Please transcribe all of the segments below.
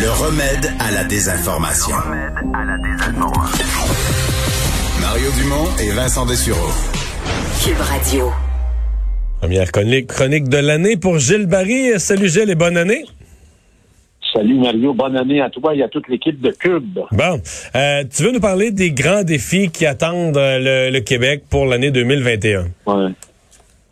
Le remède à la désinformation. Mario Dumont et Vincent Dessureau. Cube Radio. Première chronique, chronique de l'année pour Gilles Barry. Salut Gilles et bonne année. Salut Mario, bonne année à toi et à toute l'équipe de Cube. Bon, euh, tu veux nous parler des grands défis qui attendent euh, le, Québec pour l'année 2021? Ouais.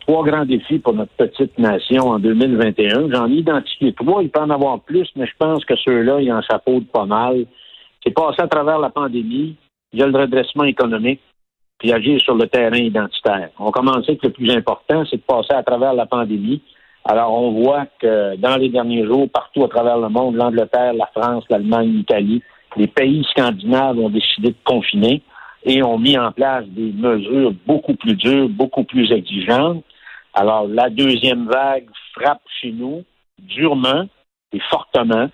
Trois grands défis pour notre petite nation en 2021. J'en ai identifié trois, il peut en avoir plus, mais je pense que ceux-là, ils en chapeautent pas mal. C'est passé à travers la pandémie, il y a le redressement économique, puis agir sur le terrain identitaire. On commence avec le plus important, c'est de passer à travers la pandémie. Alors, on voit que dans les derniers jours, partout à travers le monde, l'Angleterre, la France, l'Allemagne, l'Italie, les pays scandinaves ont décidé de confiner et ont mis en place des mesures beaucoup plus dures, beaucoup plus exigeantes. Alors, la deuxième vague frappe chez nous durement et fortement.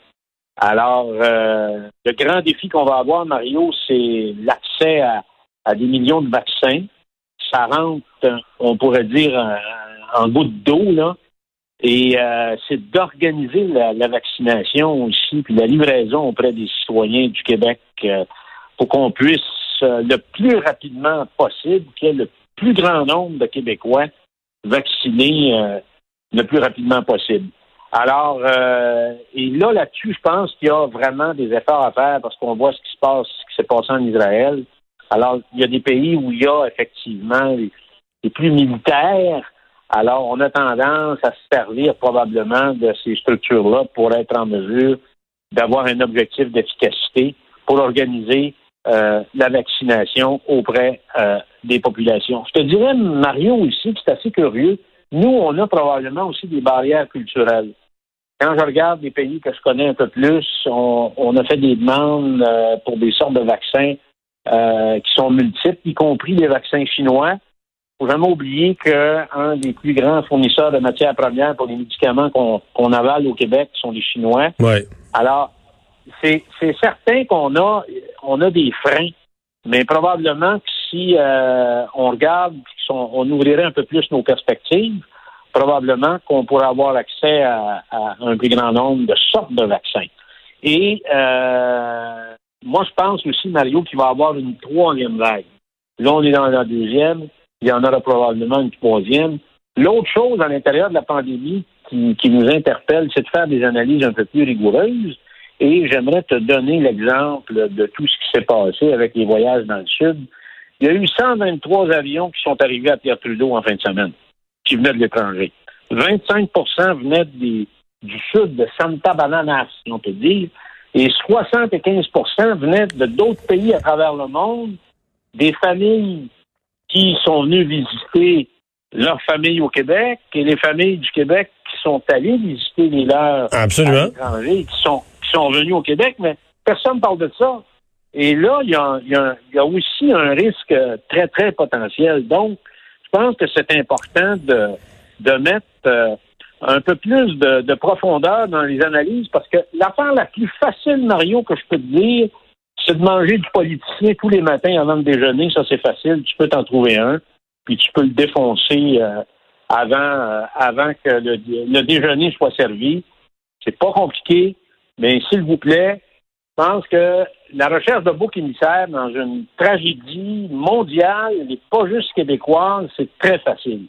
Alors, euh, le grand défi qu'on va avoir, Mario, c'est l'accès à, des millions de vaccins. Ça rentre, on pourrait dire, en, goutte d'eau, là. Et euh, c'est d'organiser la, vaccination aussi, puis la livraison auprès des citoyens du Québec euh, pour qu'on puisse le plus rapidement possible, qu'il y ait le plus grand nombre de Québécois vaccinés le plus rapidement possible. Alors, et là, là-dessus, je pense qu'il y a vraiment des efforts à faire parce qu'on voit ce qui se passe, ce qui s'est passé en Israël. Alors, il y a des pays où il y a effectivement les plus militaires, alors, on a tendance à se servir probablement de ces structures-là pour être en mesure d'avoir un objectif d'efficacité pour organiser euh, la vaccination auprès euh, des populations. Je te dirais, Mario, ici, c'est assez curieux. Nous, on a probablement aussi des barrières culturelles. Quand je regarde les pays que je connais un peu plus, on, a fait des demandes euh, pour des sortes de vaccins qui sont multiples, y compris les vaccins chinois faut jamais oublier qu'un des plus grands fournisseurs de matières premières pour les médicaments qu'on avale au Québec sont les Chinois. Ouais. Alors, c'est certain qu'on a, on a des freins, mais probablement que si euh, on regarde, on, ouvrirait un peu plus nos perspectives, probablement qu'on pourrait avoir accès à, un plus grand nombre de sortes de vaccins. Et euh, moi, je pense aussi, Mario, qu'il va y avoir une troisième vague. Là, on est dans la deuxième il y en aura probablement une troisième. L'autre chose à l'intérieur de la pandémie qui, nous interpelle, c'est de faire des analyses un peu plus rigoureuses. Et j'aimerais te donner l'exemple de tout ce qui s'est passé avec les voyages dans le Sud. Il y a eu 123 avions qui sont arrivés à Pierre Trudeau en fin de semaine, qui venaient de l'étranger. 25% venaient du sud de Santa Banana, si on peut dire, et 75% venaient de d'autres pays à travers le monde, des familles qui sont venus visiter leur famille au Québec et les familles du Québec qui sont allées visiter les leurs Absolument. qui sont, qui sont venus au Québec, mais personne ne parle de ça. Et là, il y, a, aussi un risque très, très potentiel. Donc, je pense que c'est important de, de mettre euh, un peu plus de, de, profondeur dans les analyses parce que l'affaire la plus facile, Mario, que je peux te dire, c'est de manger du politicien tous les matins avant le déjeuner, ça c'est facile. Tu peux t'en trouver un, puis tu peux le défoncer euh, avant, euh, avant que le, déjeuner soit servi. C'est pas compliqué, mais s'il vous plaît, je pense que la recherche de bouc émissaire dans une tragédie mondiale, n'est pas juste québécoise, c'est très facile.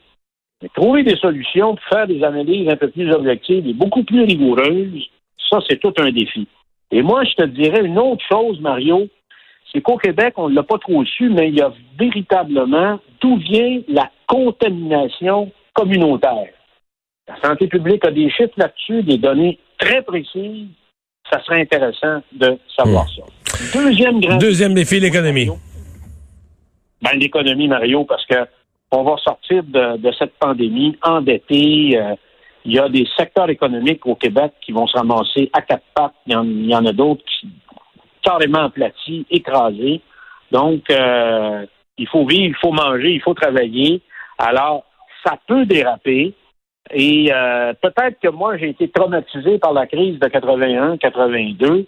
Mais trouver des solutions pour faire des analyses un peu plus objectives et beaucoup plus rigoureuses, ça, c'est tout un défi. Et moi, je te dirais une autre chose, Mario, c'est qu'au Québec, on ne l'a pas trop su, mais il y a véritablement d'où vient la contamination communautaire. La santé publique a des chiffres là-dessus, des données très précises. Ça serait intéressant de savoir hmm. ça. Deuxième grand Deuxième défi, l'économie. Ben, l'économie, Mario, parce que on va sortir de, cette pandémie endetté, euh, il y a des secteurs économiques au Québec qui vont se ramasser à quatre pattes. Il y en, a d'autres qui carrément aplatis, écrasés. Donc, euh, il faut vivre, il faut manger, il faut travailler. Alors, ça peut déraper. Et euh, peut-être que moi, j'ai été traumatisé par la crise de 81-82.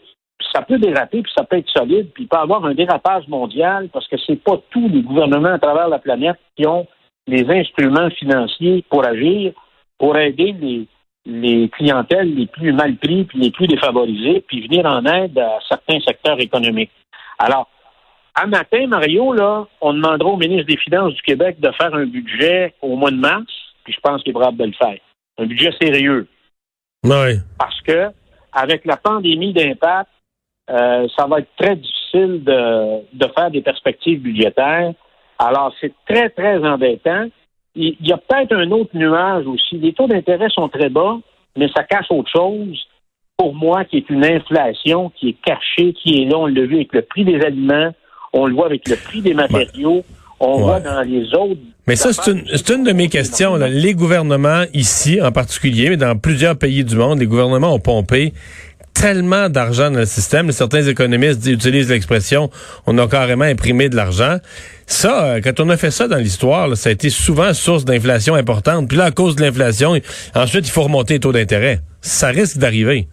Ça peut déraper, puis ça peut être solide, puis il peut avoir un dérapage mondial parce que c'est pas tous les gouvernements à travers la planète qui ont les instruments financiers pour agir pour aider les clientèles les plus mal pris puis les plus défavorisés, puis venir en aide à certains secteurs économiques. Alors, à matin, Mario, là, on demandera au ministre des Finances du Québec de faire un budget au mois de mars, puis je pense qu'il est probable de le faire. Un budget sérieux. Oui. Parce que, avec la pandémie d'impact, euh, ça va être très difficile de, de faire des perspectives budgétaires. Alors, c'est très, très embêtant. Il y a peut-être un autre nuage aussi. Les taux d'intérêt sont très bas, mais ça cache autre chose. Pour moi, qui est une inflation qui est cachée, qui est là, on l'a vu avec le prix des aliments, on le voit avec le prix des matériaux, on Ouais. voit dans les autres. Mais ça, c'est une, c'est une de mes questions. là. Les gouvernements ici, en particulier, mais dans plusieurs pays du monde, les gouvernements ont pompé tellement d'argent dans le système. Certains économistes utilisent l'expression on a carrément imprimé de l'argent. Ça, euh, quand on a fait ça dans l'histoire, ça a été souvent source d'inflation importante. Puis là, à cause de l'inflation, ensuite, il faut remonter les taux d'intérêt. Ça risque d'arriver.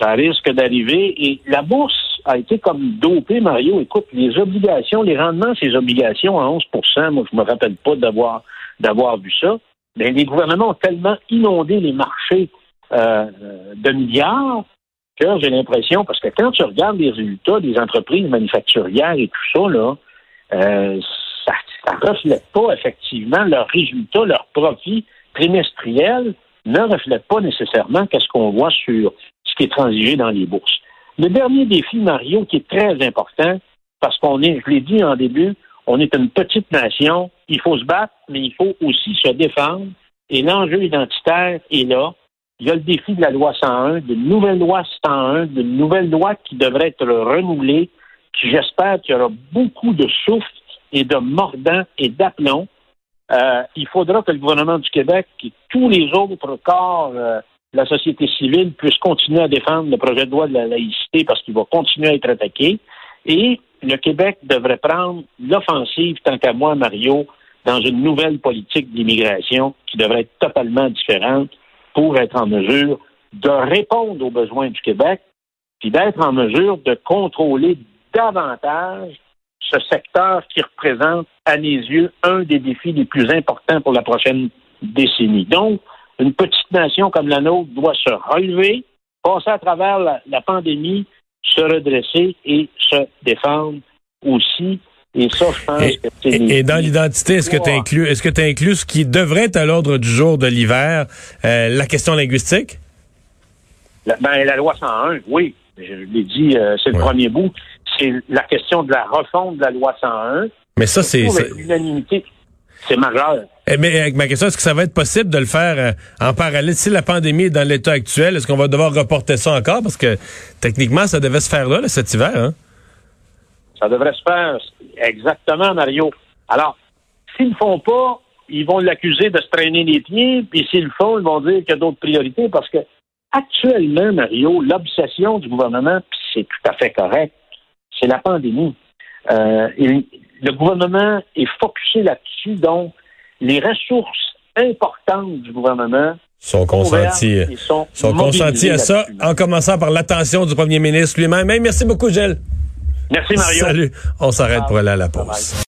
ça risque d'arriver. Et la bourse a été comme dopée, Mario. Écoute, les obligations, les rendements, ces obligations à 11% moi, je me rappelle pas d'avoir d'avoir vu ça. Mais les gouvernements ont tellement inondé les marchés euh, de milliards que j'ai l'impression, parce que quand tu regardes les résultats des entreprises manufacturières et tout ça, là, euh, ça ne reflète pas effectivement leurs résultats, leurs profits trimestriels ne reflètent pas nécessairement qu'est-ce qu'on voit sur ce qui est transigé dans les bourses. Le dernier défi, Mario, qui est très important, parce qu'on est, je l'ai dit en début, on est une petite nation, il faut se battre, mais il faut aussi se défendre. Et l'enjeu identitaire est là. Il y a le défi de la loi 101, d'une nouvelle loi 101, d'une nouvelle loi qui devrait être renouvelée, qui j'espère qu'il y aura beaucoup de souffle et de mordant et d'aplomb. Euh, il faudra que le gouvernement du Québec et tous les autres corps euh, la société civile puissent continuer à défendre le projet de loi de la laïcité parce qu'il va continuer à être attaqué. Et le Québec devrait prendre l'offensive, tant qu'à moi, Mario, dans une nouvelle politique d'immigration qui devrait être totalement différente pour être en mesure de répondre aux besoins du Québec, puis d'être en mesure de contrôler davantage ce secteur qui représente, à mes yeux, un des défis les plus importants pour la prochaine décennie. Donc, une petite nation comme la nôtre doit se relever, passer à travers la, la pandémie, se redresser et se défendre aussi. Et ça, je pense Et, que c'est et- et dans l'identité, est-ce que tu inclus, est-ce que tu inclus ce qui devrait être à l'ordre du jour de l'hiver, euh, la question linguistique? La, ben, la loi 101, oui. Je l'ai dit, euh, c'est le Ouais. premier bout. C'est la question de la refonte de la loi 101. Mais ça, c'est. L'unanimité, c'est majeur. Eh, Mais avec ma question, est-ce que ça va être possible de le faire euh, en parallèle? Si la pandémie est dans l'état actuel, est-ce qu'on va devoir reporter ça encore? Parce que techniquement, ça devait se faire là, là, cet hiver. Hein? Ça devrait se faire exactement, Mario. Alors, s'ils le font pas, ils vont l'accuser de se traîner les pieds, puis s'ils le font, ils vont dire qu'il y a d'autres priorités, parce que actuellement, Mario, l'obsession du gouvernement, puis c'est tout à fait correct, c'est la pandémie. Euh, le gouvernement est focusé là-dessus, donc les ressources importantes du gouvernement Sont et sont, à ça, en commençant par l'attention du premier ministre lui-même. Hey, merci beaucoup, Gilles. Merci, Mario. Salut. On s'arrête pour aller à la Bye pause. bye.